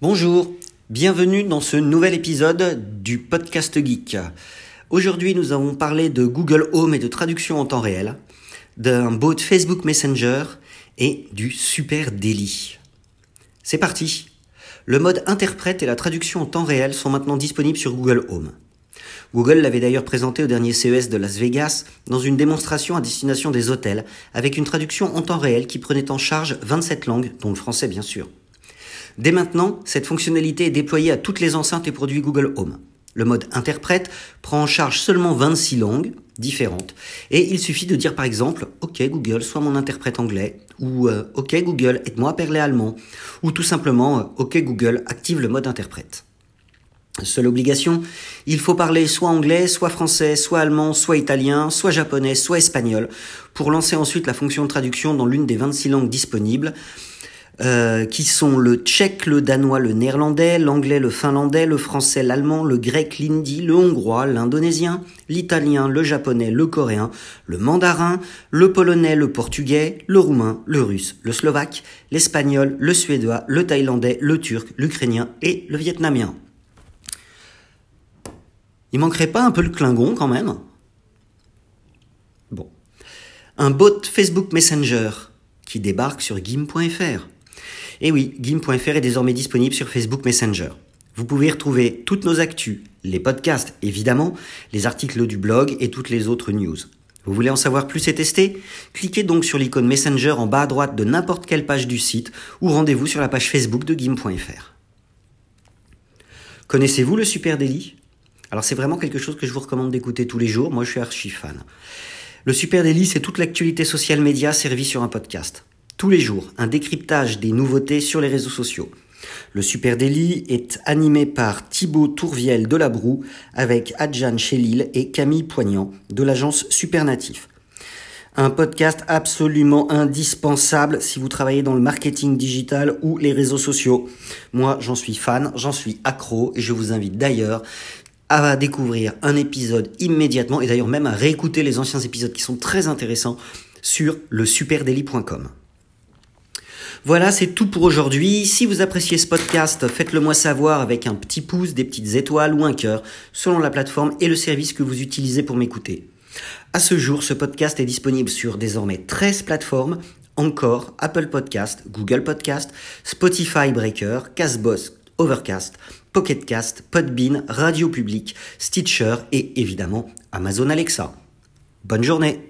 Bonjour, bienvenue dans ce nouvel épisode du podcast Geek. Aujourd'hui, nous avons parlé de Google Home et de traduction en temps réel, d'un bot Facebook Messenger et du Super Daily. C'est parti. Le mode interprète et la traduction en temps réel sont maintenant disponibles sur Google Home. Google l'avait d'ailleurs présenté au dernier CES de Las Vegas dans une démonstration à destination des hôtels avec une traduction en temps réel qui prenait en charge 27 langues, dont le français bien sûr. Dès maintenant, cette fonctionnalité est déployée à toutes les enceintes et produits Google Home. Le mode interprète prend en charge seulement 26 langues différentes et il suffit de dire par exemple OK Google, sois mon interprète anglais ou euh, OK Google, aide-moi à parler allemand ou tout simplement euh, OK Google, active le mode interprète. Seule obligation, il faut parler soit anglais, soit français, soit allemand, soit italien, soit japonais, soit espagnol, pour lancer ensuite la fonction de traduction dans l'une des 26 langues disponibles, euh, qui sont le tchèque, le danois, le néerlandais, l'anglais, le finlandais, le français, l'allemand, le grec, l'hindi, le hongrois, l'indonésien, l'italien, le japonais, le coréen, le mandarin, le polonais, le portugais, le roumain, le russe, le slovaque, l'espagnol, le suédois, le thaïlandais, le turc, l'ukrainien et le vietnamien. Il manquerait pas un peu le clingon quand même? Bon. Un bot Facebook Messenger qui débarque sur gim.fr. Et oui, Gim.fr est désormais disponible sur Facebook Messenger. Vous pouvez y retrouver toutes nos actus, les podcasts évidemment, les articles du blog et toutes les autres news. Vous voulez en savoir plus et tester? Cliquez donc sur l'icône Messenger en bas à droite de n'importe quelle page du site ou rendez-vous sur la page Facebook de Gim.fr. Connaissez-vous le Super Daily? Alors c'est vraiment quelque chose que je vous recommande d'écouter tous les jours, moi je suis archi fan. Le Super Daily, c'est toute l'actualité social média servie sur un podcast tous les jours un décryptage des nouveautés sur les réseaux sociaux. Le Super Daily est animé par Thibaut Tourviel de La Broue avec Adjan Chélil et Camille Poignant de l'agence Supernatif. Un podcast absolument indispensable si vous travaillez dans le marketing digital ou les réseaux sociaux. Moi, j'en suis fan, j'en suis accro et je vous invite d'ailleurs à découvrir un épisode immédiatement et d'ailleurs même à réécouter les anciens épisodes qui sont très intéressants sur le superdaily.com. Voilà, c'est tout pour aujourd'hui. Si vous appréciez ce podcast, faites-le moi savoir avec un petit pouce, des petites étoiles ou un cœur, selon la plateforme et le service que vous utilisez pour m'écouter. À ce jour, ce podcast est disponible sur désormais 13 plateformes, encore Apple Podcast, Google Podcast, Spotify Breaker, Castbox, Overcast, Pocketcast, Podbean, Radio Public, Stitcher et évidemment Amazon Alexa. Bonne journée